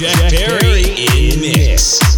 Jack Perry in mix.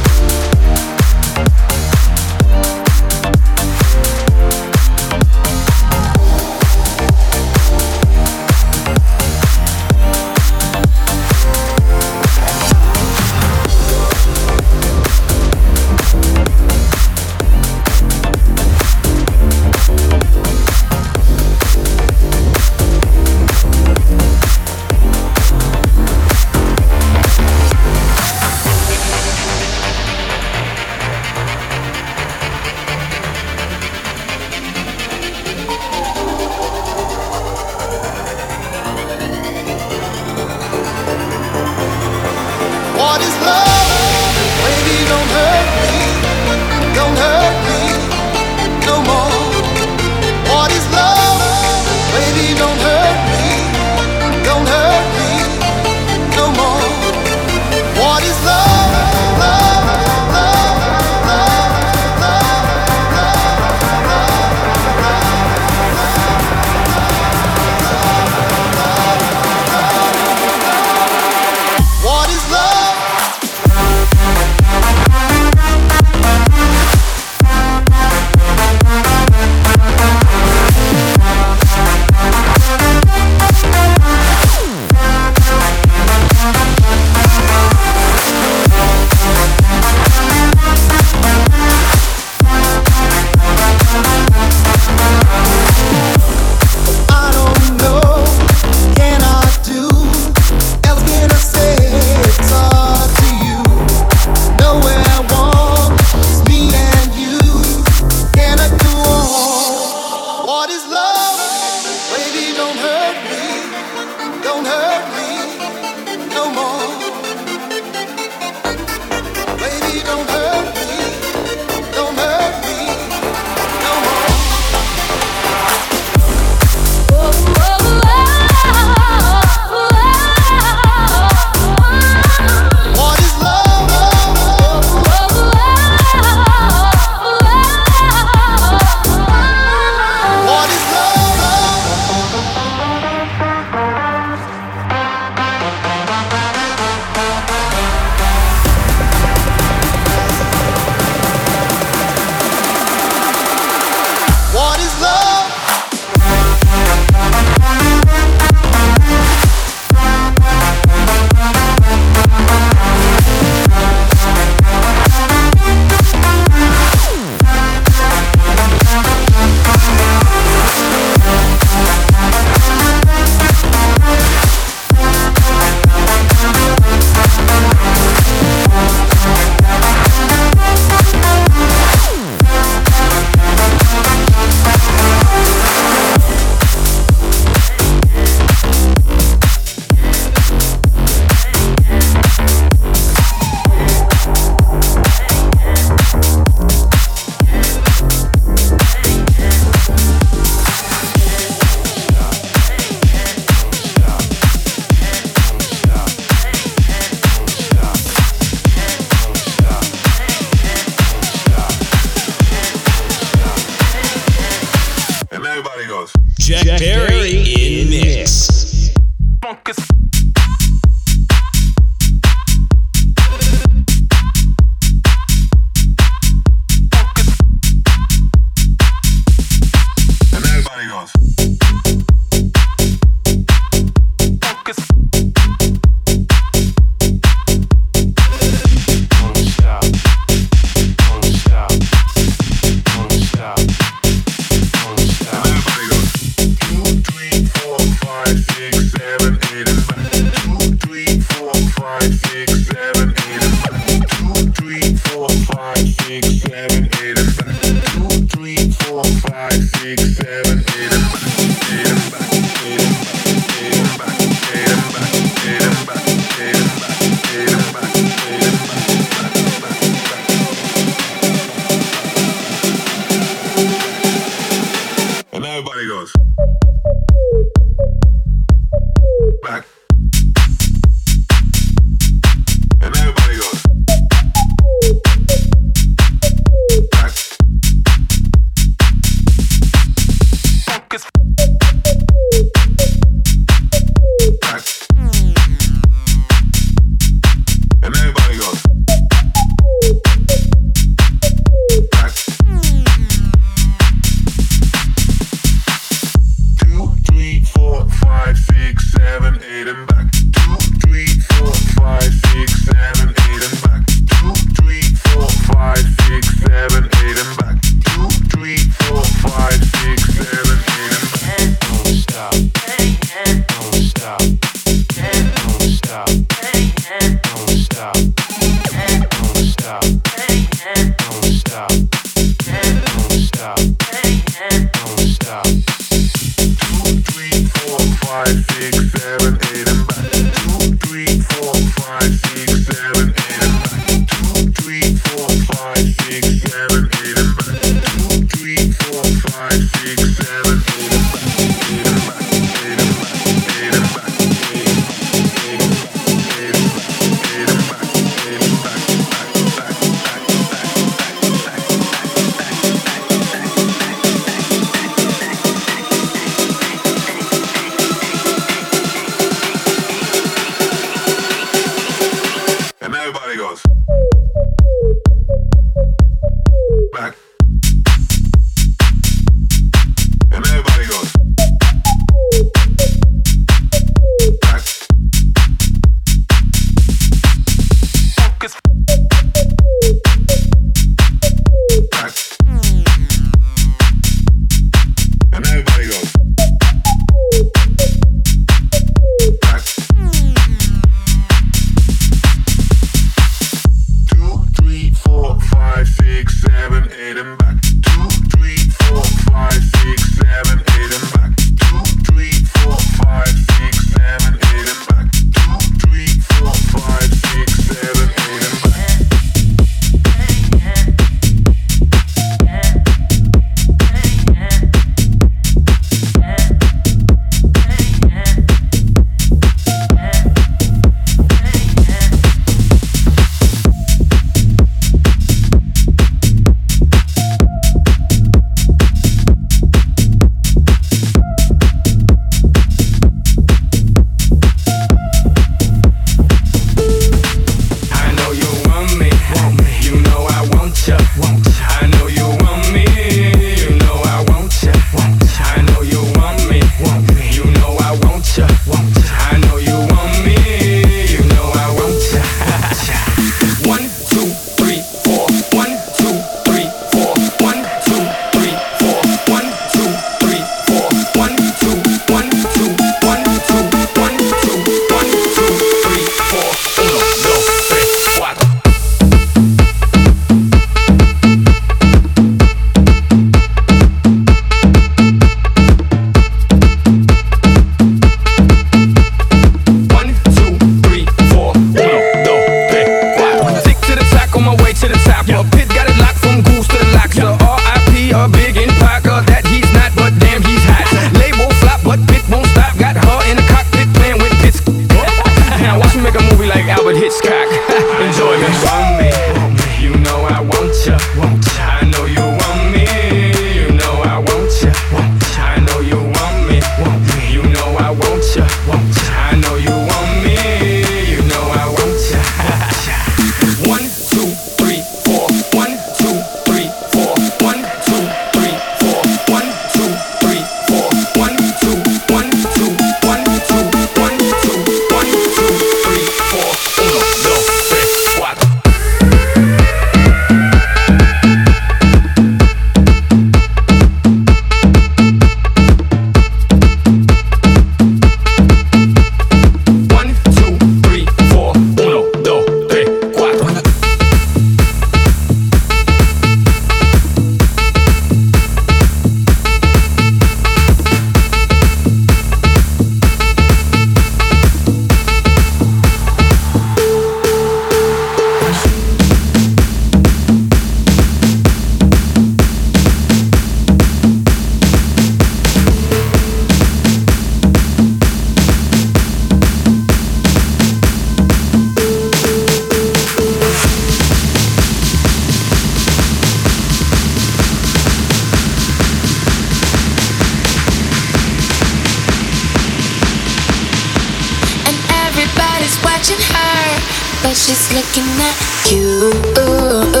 But she's looking at you.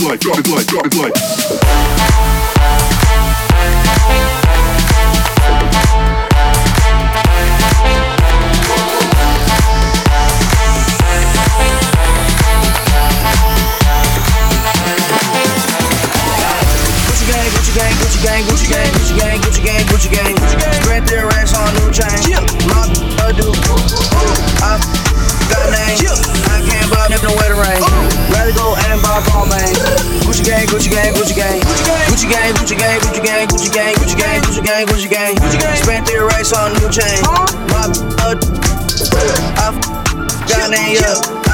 It like, drop it like, drop it like. Gang, Gucci gang, Gucci gang, Gucci gang, Gucci gang, Gucci gang, Gucci gang. Spread their racks on new chain. My I got names. I can't buy nothing with the rain love Gucci man. Gucci gang, Gucci gang, Gucci gang. Gucci gang, Gucci gang, Gucci gang, Gucci gang, Gucci gang, Gucci gang, Gucci gang. Spent three racks on new chain. My blood, I got an up.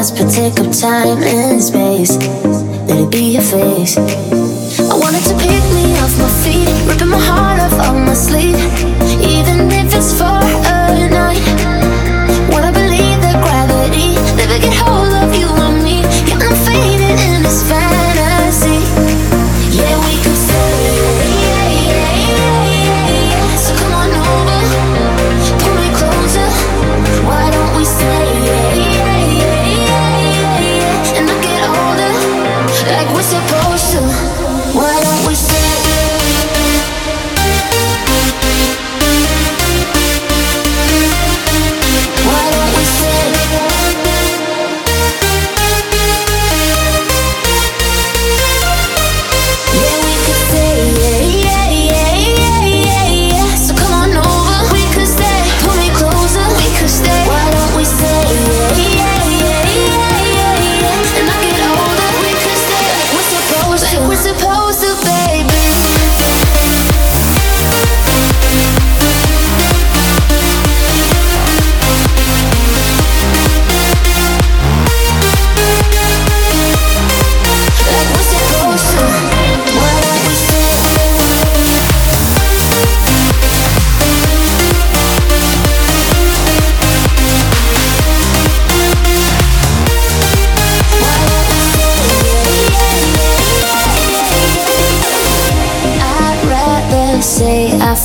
us, but take up time and space. Let it be your face. I wanted to pick me off my feet, ripping my heart off on my sleeve. Yeah.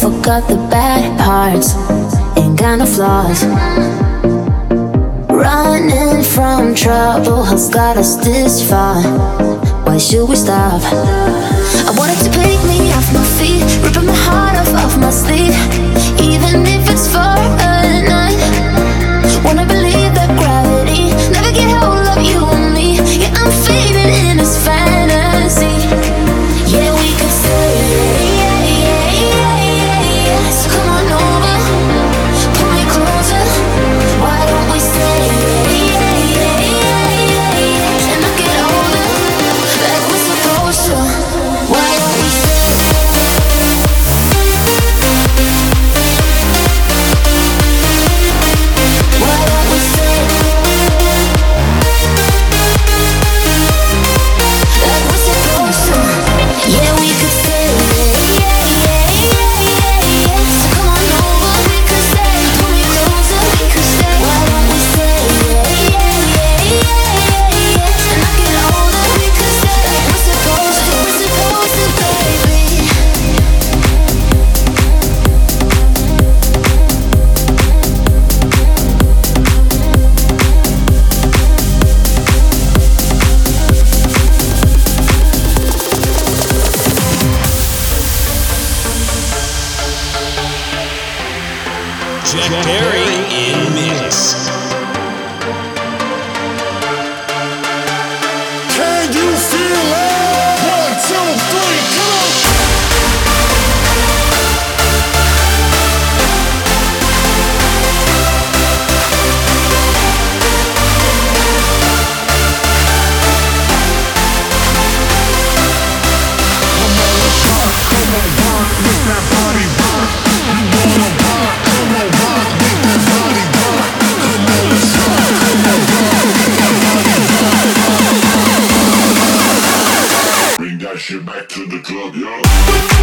forgot the bad parts. Ain't got no flaws. Running from trouble has got us this far. Why should we stop? you back to the club, yo.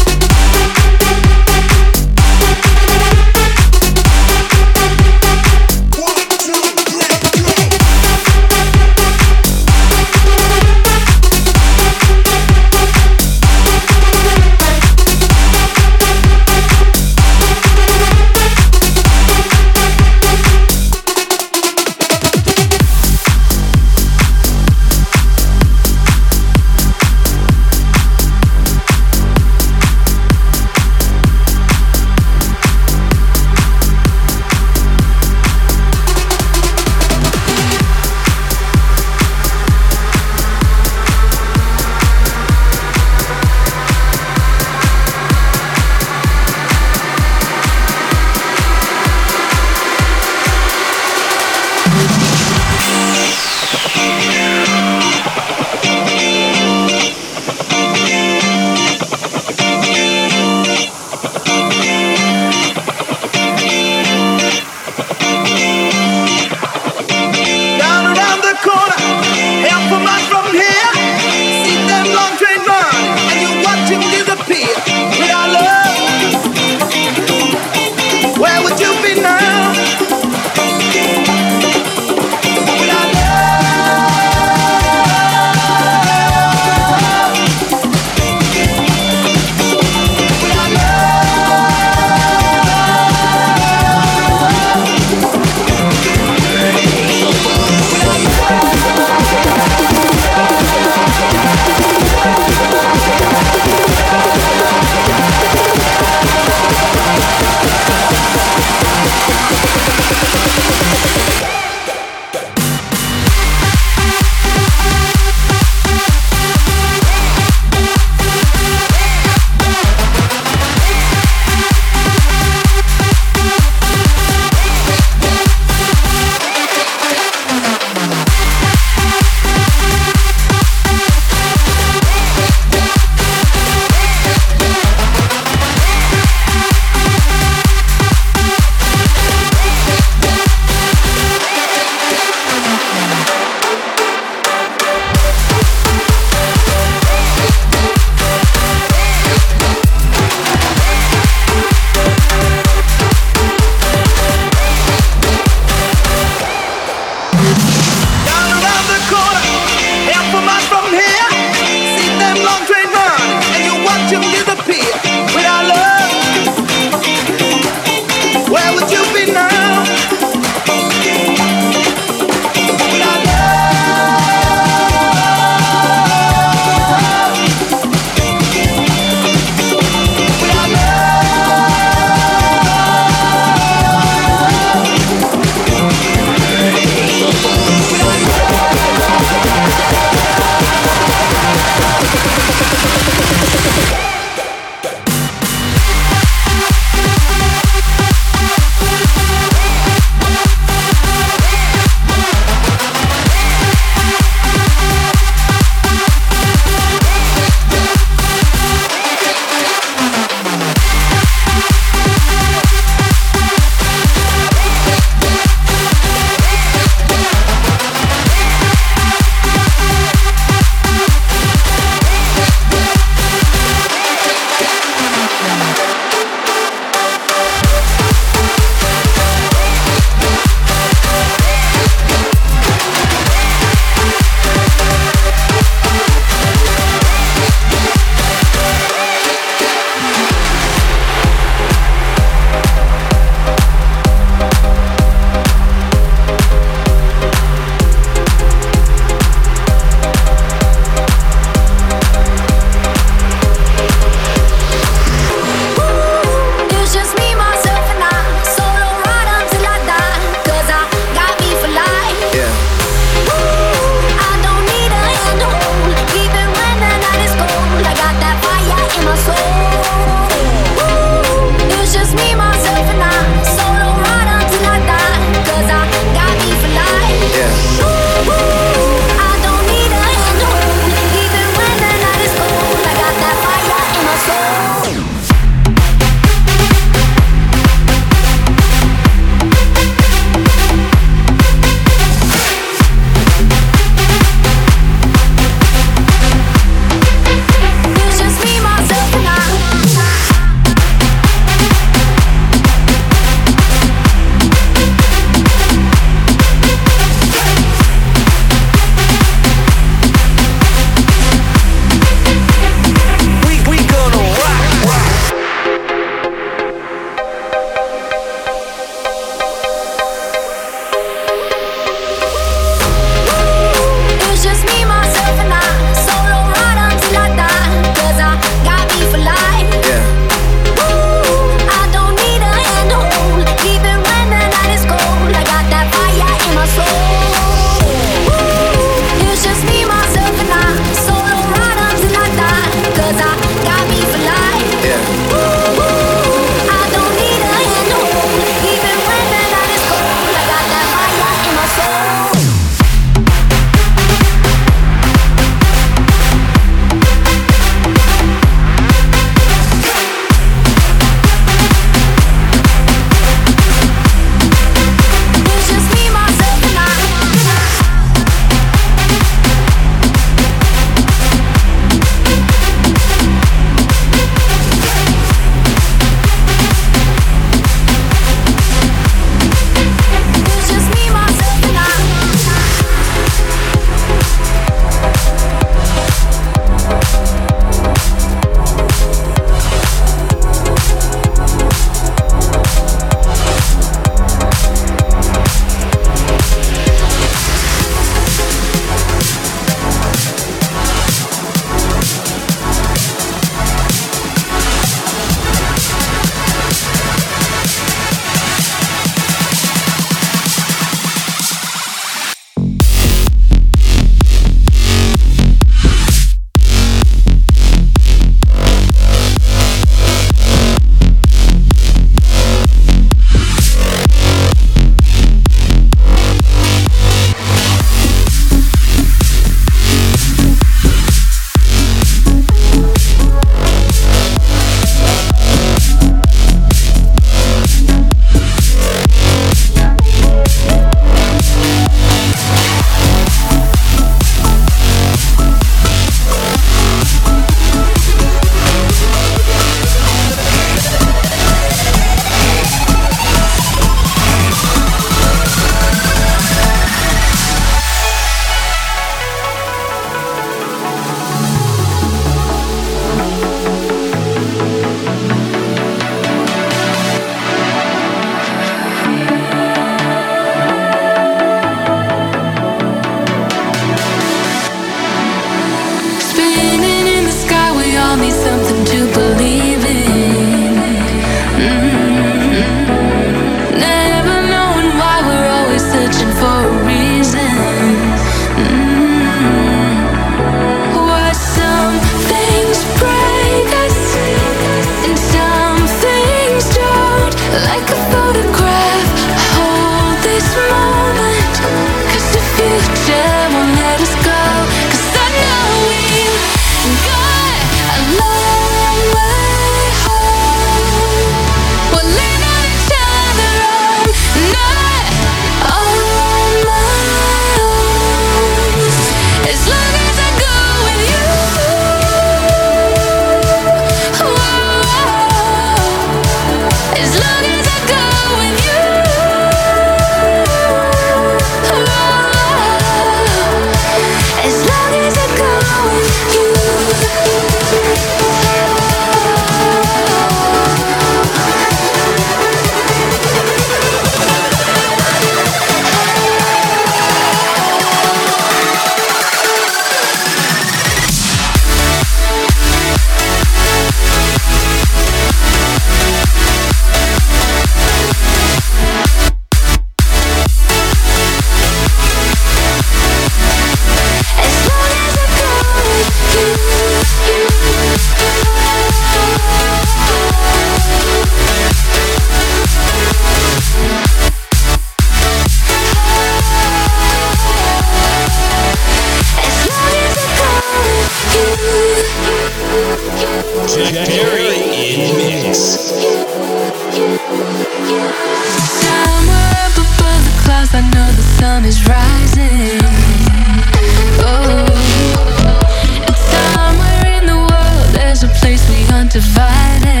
divided.